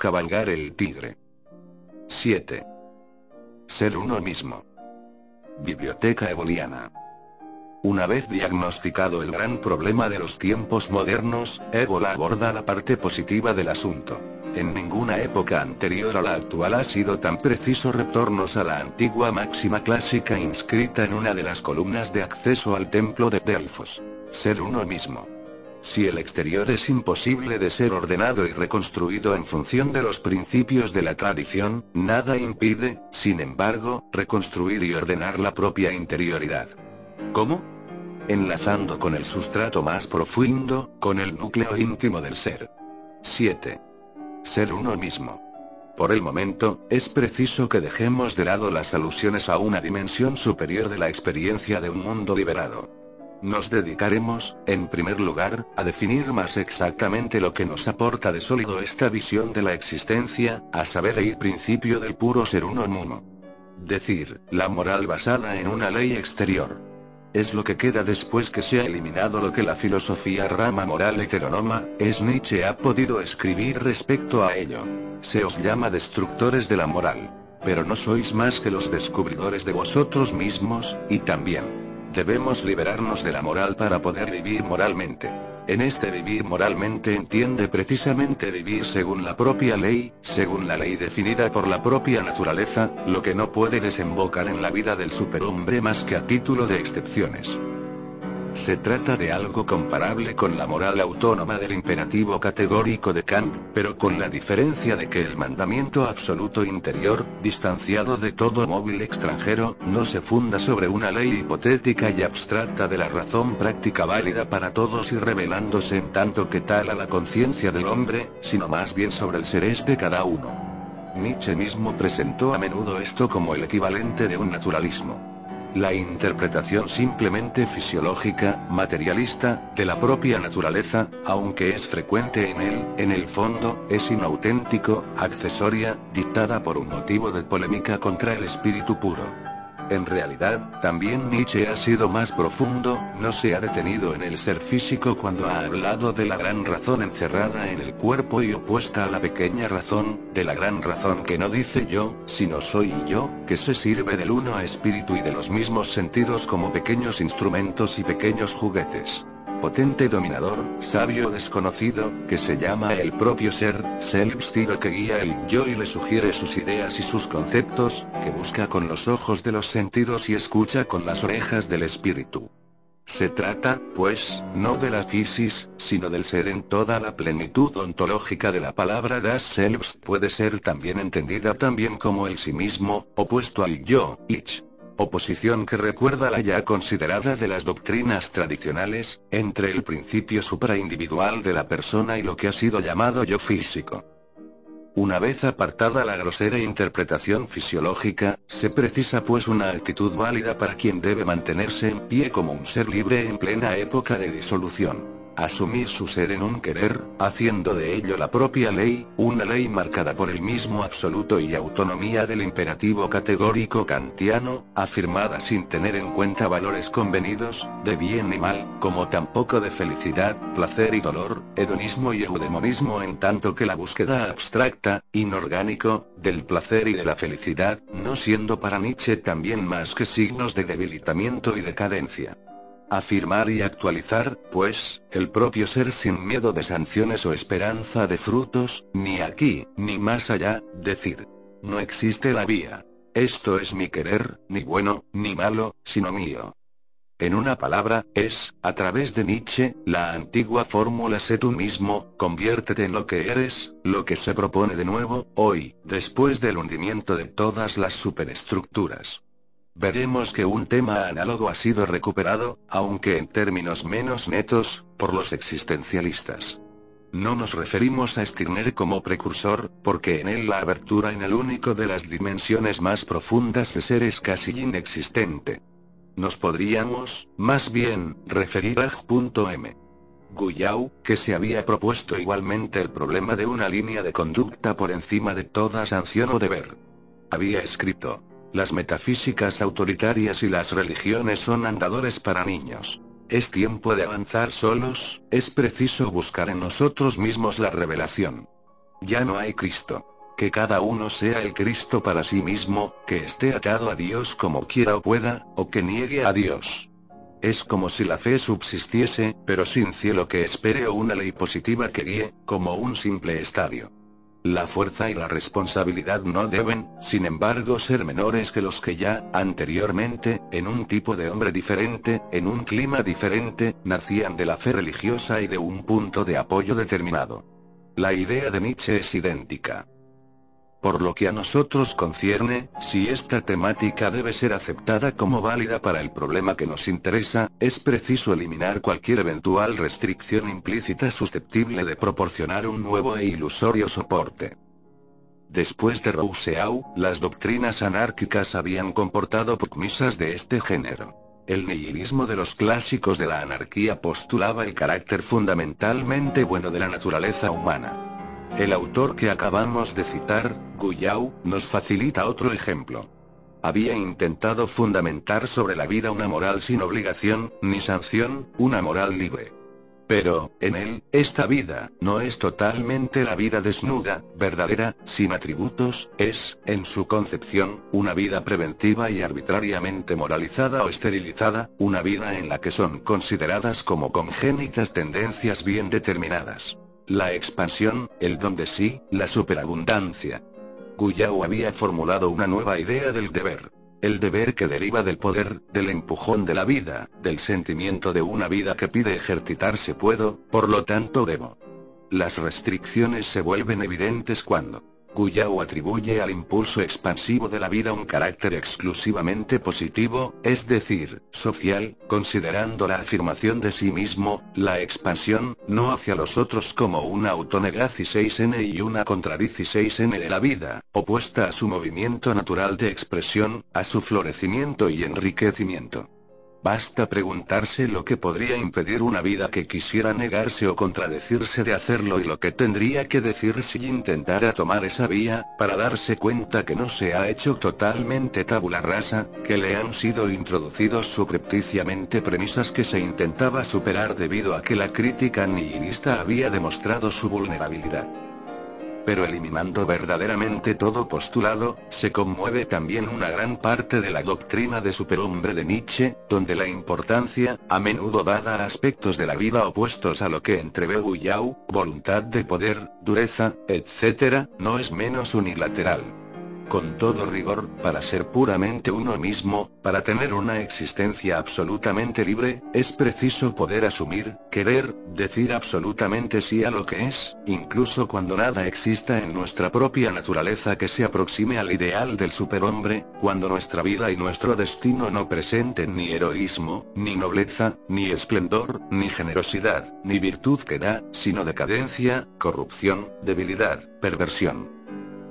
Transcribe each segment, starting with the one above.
Cabalgar el tigre. 7. Ser uno mismo. Biblioteca Eboliana. Una vez diagnosticado el gran problema de los tiempos modernos, Ébola aborda la parte positiva del asunto. En ninguna época anterior a la actual ha sido tan preciso retornos a la antigua máxima clásica inscrita en una de las columnas de acceso al templo de Delfos. Ser uno mismo. Si el exterior es imposible de ser ordenado y reconstruido en función de los principios de la tradición, nada impide, sin embargo, reconstruir y ordenar la propia interioridad. ¿Cómo? Enlazando con el sustrato más profundo, con el núcleo íntimo del ser. 7. Ser uno mismo. Por el momento, es preciso que dejemos de lado las alusiones a una dimensión superior de la experiencia de un mundo liberado. Nos dedicaremos, en primer lugar, a definir más exactamente lo que nos aporta de sólido esta visión de la existencia, a saber el principio del puro ser uno muno. Decir, la moral basada en una ley exterior. Es lo que queda después que se ha eliminado lo que la filosofía rama moral heteronoma, es Nietzsche ha podido escribir respecto a ello. Se os llama destructores de la moral. Pero no sois más que los descubridores de vosotros mismos, y también. Debemos liberarnos de la moral para poder vivir moralmente. En este vivir moralmente entiende precisamente vivir según la propia ley, según la ley definida por la propia naturaleza, lo que no puede desembocar en la vida del superhombre más que a título de excepciones. Se trata de algo comparable con la moral autónoma del imperativo categórico de Kant, pero con la diferencia de que el mandamiento absoluto interior, distanciado de todo móvil extranjero, no se funda sobre una ley hipotética y abstracta de la razón práctica válida para todos y revelándose en tanto que tal a la conciencia del hombre, sino más bien sobre el serés de cada uno. Nietzsche mismo presentó a menudo esto como el equivalente de un naturalismo. La interpretación simplemente fisiológica, materialista, de la propia naturaleza, aunque es frecuente en él, en el fondo, es inauténtico, accesoria, dictada por un motivo de polémica contra el espíritu puro. En realidad, también Nietzsche ha sido más profundo, no se ha detenido en el ser físico cuando ha hablado de la gran razón encerrada en el cuerpo y opuesta a la pequeña razón, de la gran razón que no dice yo, sino soy yo, que se sirve del uno a espíritu y de los mismos sentidos como pequeños instrumentos y pequeños juguetes potente dominador, sabio desconocido, que se llama el propio ser, Selbstiro que guía el yo y le sugiere sus ideas y sus conceptos, que busca con los ojos de los sentidos y escucha con las orejas del espíritu. Se trata, pues, no de la fisis, sino del ser en toda la plenitud ontológica de la palabra das Selbst puede ser también entendida también como el sí mismo, opuesto al yo, ich oposición que recuerda la ya considerada de las doctrinas tradicionales, entre el principio supraindividual de la persona y lo que ha sido llamado yo físico. Una vez apartada la grosera interpretación fisiológica, se precisa pues una actitud válida para quien debe mantenerse en pie como un ser libre en plena época de disolución asumir su ser en un querer, haciendo de ello la propia ley, una ley marcada por el mismo absoluto y autonomía del imperativo categórico kantiano, afirmada sin tener en cuenta valores convenidos, de bien y mal, como tampoco de felicidad, placer y dolor, hedonismo y eudemonismo en tanto que la búsqueda abstracta, inorgánico, del placer y de la felicidad, no siendo para Nietzsche también más que signos de debilitamiento y decadencia. Afirmar y actualizar, pues, el propio ser sin miedo de sanciones o esperanza de frutos, ni aquí, ni más allá, decir. No existe la vía. Esto es mi querer, ni bueno, ni malo, sino mío. En una palabra, es, a través de Nietzsche, la antigua fórmula sé tú mismo, conviértete en lo que eres, lo que se propone de nuevo, hoy, después del hundimiento de todas las superestructuras. Veremos que un tema análogo ha sido recuperado, aunque en términos menos netos, por los existencialistas. No nos referimos a Stirner como precursor, porque en él la abertura en el único de las dimensiones más profundas de ser es casi inexistente. Nos podríamos, más bien, referir a G.M. Guyau, que se había propuesto igualmente el problema de una línea de conducta por encima de toda sanción o deber. Había escrito, las metafísicas autoritarias y las religiones son andadores para niños. Es tiempo de avanzar solos, es preciso buscar en nosotros mismos la revelación. Ya no hay Cristo. Que cada uno sea el Cristo para sí mismo, que esté atado a Dios como quiera o pueda, o que niegue a Dios. Es como si la fe subsistiese, pero sin cielo que espere o una ley positiva que guíe, como un simple estadio. La fuerza y la responsabilidad no deben, sin embargo, ser menores que los que ya, anteriormente, en un tipo de hombre diferente, en un clima diferente, nacían de la fe religiosa y de un punto de apoyo determinado. La idea de Nietzsche es idéntica. Por lo que a nosotros concierne, si esta temática debe ser aceptada como válida para el problema que nos interesa, es preciso eliminar cualquier eventual restricción implícita susceptible de proporcionar un nuevo e ilusorio soporte. Después de Rousseau, las doctrinas anárquicas habían comportado procmisas de este género. El nihilismo de los clásicos de la anarquía postulaba el carácter fundamentalmente bueno de la naturaleza humana. El autor que acabamos de citar, Guyau, nos facilita otro ejemplo. Había intentado fundamentar sobre la vida una moral sin obligación, ni sanción, una moral libre. Pero, en él, esta vida, no es totalmente la vida desnuda, verdadera, sin atributos, es, en su concepción, una vida preventiva y arbitrariamente moralizada o esterilizada, una vida en la que son consideradas como congénitas tendencias bien determinadas la expansión, el don de sí, la superabundancia. Guyau había formulado una nueva idea del deber. El deber que deriva del poder, del empujón de la vida, del sentimiento de una vida que pide ejercitarse puedo, por lo tanto debo. Las restricciones se vuelven evidentes cuando Guyau atribuye al impulso expansivo de la vida un carácter exclusivamente positivo, es decir, social, considerando la afirmación de sí mismo, la expansión, no hacia los otros como una autonega 16n y una contra 16n de la vida, opuesta a su movimiento natural de expresión, a su florecimiento y enriquecimiento. Basta preguntarse lo que podría impedir una vida que quisiera negarse o contradecirse de hacerlo y lo que tendría que decir si intentara tomar esa vía, para darse cuenta que no se ha hecho totalmente tabula rasa, que le han sido introducidos subrepticiamente premisas que se intentaba superar debido a que la crítica nihilista había demostrado su vulnerabilidad pero eliminando verdaderamente todo postulado, se conmueve también una gran parte de la doctrina de superhombre de Nietzsche, donde la importancia, a menudo dada a aspectos de la vida opuestos a lo que entrevé Guyau, voluntad de poder, dureza, etc., no es menos unilateral con todo rigor, para ser puramente uno mismo, para tener una existencia absolutamente libre, es preciso poder asumir, querer, decir absolutamente sí a lo que es, incluso cuando nada exista en nuestra propia naturaleza que se aproxime al ideal del superhombre, cuando nuestra vida y nuestro destino no presenten ni heroísmo, ni nobleza, ni esplendor, ni generosidad, ni virtud que da, sino decadencia, corrupción, debilidad, perversión.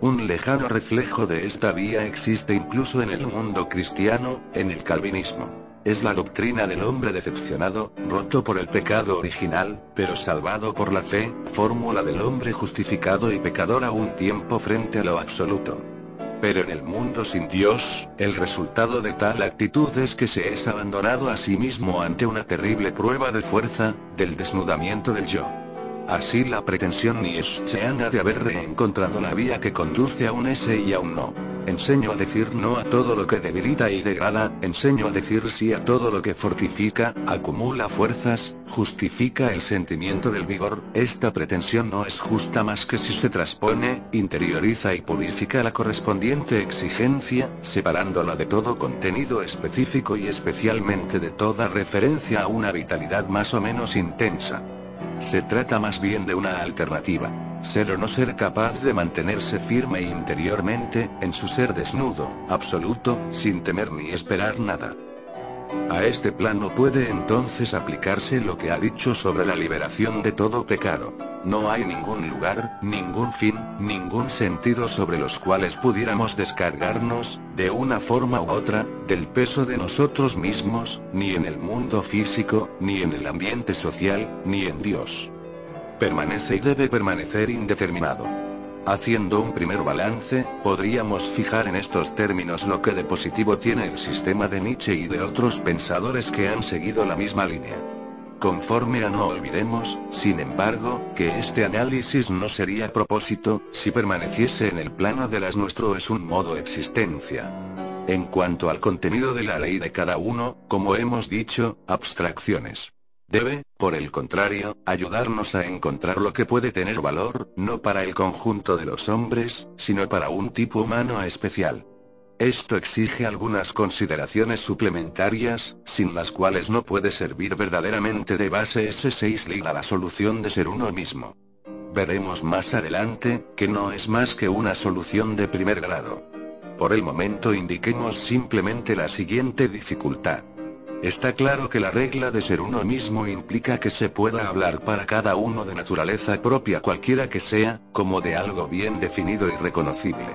Un lejano reflejo de esta vía existe incluso en el mundo cristiano, en el calvinismo. Es la doctrina del hombre decepcionado, roto por el pecado original, pero salvado por la fe, fórmula del hombre justificado y pecador a un tiempo frente a lo absoluto. Pero en el mundo sin Dios, el resultado de tal actitud es que se es abandonado a sí mismo ante una terrible prueba de fuerza, del desnudamiento del yo. Así la pretensión nietzscheana de haber reencontrado la vía que conduce a un S y a un no. Enseño a decir no a todo lo que debilita y degrada, enseño a decir sí a todo lo que fortifica, acumula fuerzas, justifica el sentimiento del vigor. Esta pretensión no es justa más que si se transpone, interioriza y purifica la correspondiente exigencia, separándola de todo contenido específico y especialmente de toda referencia a una vitalidad más o menos intensa. Se trata más bien de una alternativa. Ser o no ser capaz de mantenerse firme interiormente, en su ser desnudo, absoluto, sin temer ni esperar nada. A este plano puede entonces aplicarse lo que ha dicho sobre la liberación de todo pecado. No hay ningún lugar, ningún fin, ningún sentido sobre los cuales pudiéramos descargarnos, de una forma u otra, del peso de nosotros mismos, ni en el mundo físico, ni en el ambiente social, ni en Dios. Permanece y debe permanecer indeterminado. Haciendo un primer balance, podríamos fijar en estos términos lo que de positivo tiene el sistema de Nietzsche y de otros pensadores que han seguido la misma línea. Conforme a no olvidemos, sin embargo, que este análisis no sería propósito, si permaneciese en el plano de las nuestro es un modo existencia. En cuanto al contenido de la ley de cada uno, como hemos dicho, abstracciones. Debe, por el contrario, ayudarnos a encontrar lo que puede tener valor, no para el conjunto de los hombres, sino para un tipo humano especial. Esto exige algunas consideraciones suplementarias, sin las cuales no puede servir verdaderamente de base ese 6 a la solución de ser uno mismo. Veremos más adelante, que no es más que una solución de primer grado. Por el momento indiquemos simplemente la siguiente dificultad. Está claro que la regla de ser uno mismo implica que se pueda hablar para cada uno de naturaleza propia cualquiera que sea, como de algo bien definido y reconocible.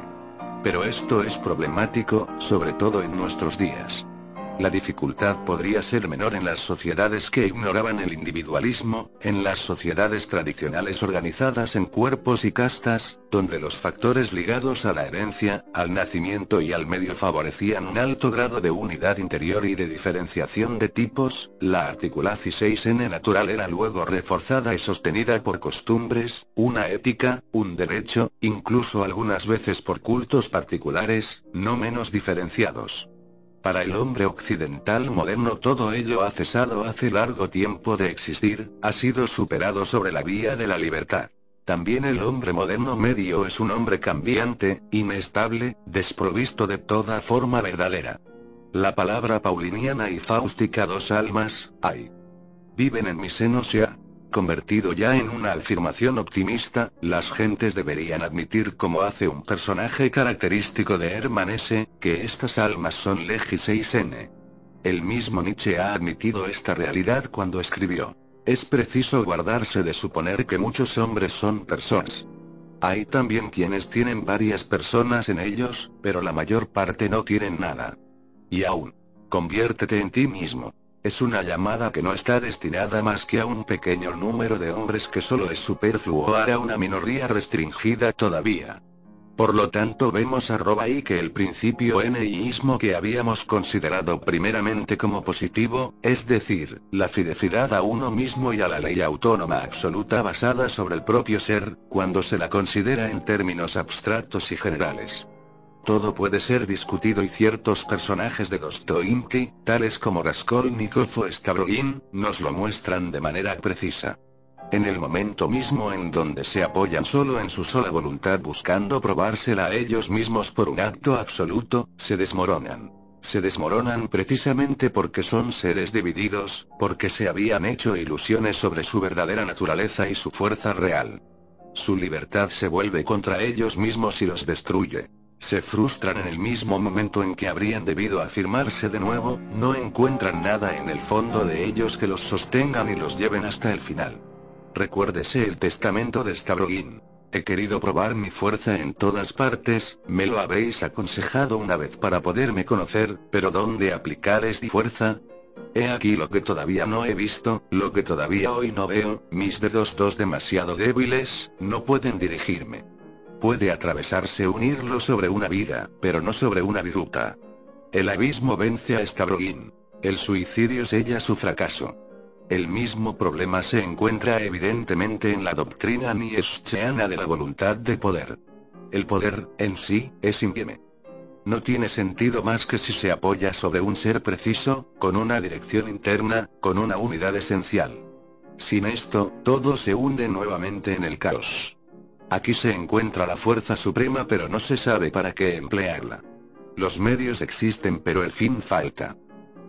Pero esto es problemático, sobre todo en nuestros días. La dificultad podría ser menor en las sociedades que ignoraban el individualismo, en las sociedades tradicionales organizadas en cuerpos y castas, donde los factores ligados a la herencia, al nacimiento y al medio favorecían un alto grado de unidad interior y de diferenciación de tipos, la articulación 6N natural era luego reforzada y sostenida por costumbres, una ética, un derecho, incluso algunas veces por cultos particulares, no menos diferenciados. Para el hombre occidental moderno todo ello ha cesado hace largo tiempo de existir, ha sido superado sobre la vía de la libertad. También el hombre moderno medio es un hombre cambiante, inestable, desprovisto de toda forma verdadera. La palabra pauliniana y fáustica dos almas, hay. Viven en mi seno ya, Convertido ya en una afirmación optimista, las gentes deberían admitir como hace un personaje característico de Hermann S., que estas almas son legis 6n. El mismo Nietzsche ha admitido esta realidad cuando escribió. Es preciso guardarse de suponer que muchos hombres son personas. Hay también quienes tienen varias personas en ellos, pero la mayor parte no tienen nada. Y aún. Conviértete en ti mismo. Es una llamada que no está destinada más que a un pequeño número de hombres que solo es superfluo a una minoría restringida todavía. Por lo tanto vemos arroba y que el principio NIismo que habíamos considerado primeramente como positivo, es decir, la fidelidad a uno mismo y a la ley autónoma absoluta basada sobre el propio ser, cuando se la considera en términos abstractos y generales. Todo puede ser discutido y ciertos personajes de Dostoyevsky, tales como Raskolnikov o Stavroin, nos lo muestran de manera precisa. En el momento mismo en donde se apoyan solo en su sola voluntad buscando probársela a ellos mismos por un acto absoluto, se desmoronan. Se desmoronan precisamente porque son seres divididos, porque se habían hecho ilusiones sobre su verdadera naturaleza y su fuerza real. Su libertad se vuelve contra ellos mismos y los destruye se frustran en el mismo momento en que habrían debido afirmarse de nuevo, no encuentran nada en el fondo de ellos que los sostengan y los lleven hasta el final. Recuérdese el testamento de Stavroin. He querido probar mi fuerza en todas partes, me lo habéis aconsejado una vez para poderme conocer, pero ¿dónde aplicar esta fuerza? He aquí lo que todavía no he visto, lo que todavía hoy no veo, mis dedos dos demasiado débiles, no pueden dirigirme. Puede atravesarse unirlo sobre una vida, pero no sobre una viruta. El abismo vence a Stavroin. El suicidio sella su fracaso. El mismo problema se encuentra evidentemente en la doctrina nietzscheana de la voluntad de poder. El poder, en sí, es infieme. No tiene sentido más que si se apoya sobre un ser preciso, con una dirección interna, con una unidad esencial. Sin esto, todo se hunde nuevamente en el caos. Aquí se encuentra la fuerza suprema pero no se sabe para qué emplearla. Los medios existen pero el fin falta.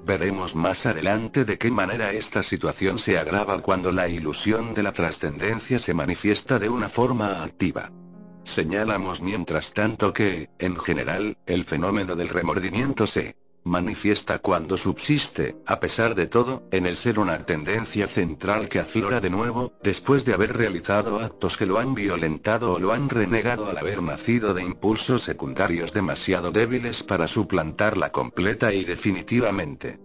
Veremos más adelante de qué manera esta situación se agrava cuando la ilusión de la trascendencia se manifiesta de una forma activa. Señalamos mientras tanto que, en general, el fenómeno del remordimiento se manifiesta cuando subsiste, a pesar de todo, en el ser una tendencia central que aflora de nuevo, después de haber realizado actos que lo han violentado o lo han renegado al haber nacido de impulsos secundarios demasiado débiles para suplantarla completa y definitivamente.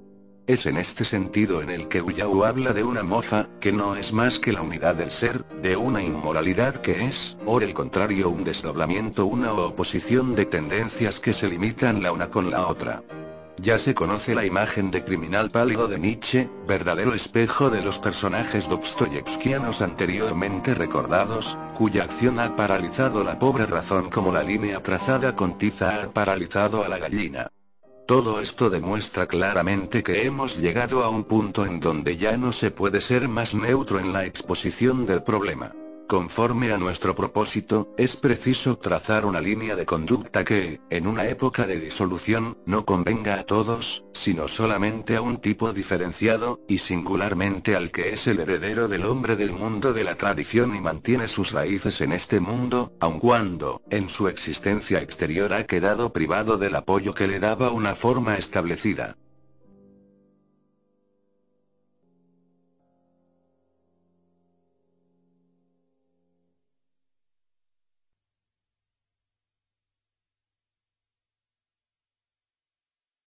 Es en este sentido en el que Uyao habla de una mofa, que no es más que la unidad del ser, de una inmoralidad que es, por el contrario, un desdoblamiento, una oposición de tendencias que se limitan la una con la otra. Ya se conoce la imagen de criminal pálido de Nietzsche, verdadero espejo de los personajes dostoyevskianos anteriormente recordados, cuya acción ha paralizado la pobre razón como la línea trazada con tiza ha paralizado a la gallina. Todo esto demuestra claramente que hemos llegado a un punto en donde ya no se puede ser más neutro en la exposición del problema. Conforme a nuestro propósito, es preciso trazar una línea de conducta que, en una época de disolución, no convenga a todos, sino solamente a un tipo diferenciado, y singularmente al que es el heredero del hombre del mundo de la tradición y mantiene sus raíces en este mundo, aun cuando, en su existencia exterior ha quedado privado del apoyo que le daba una forma establecida.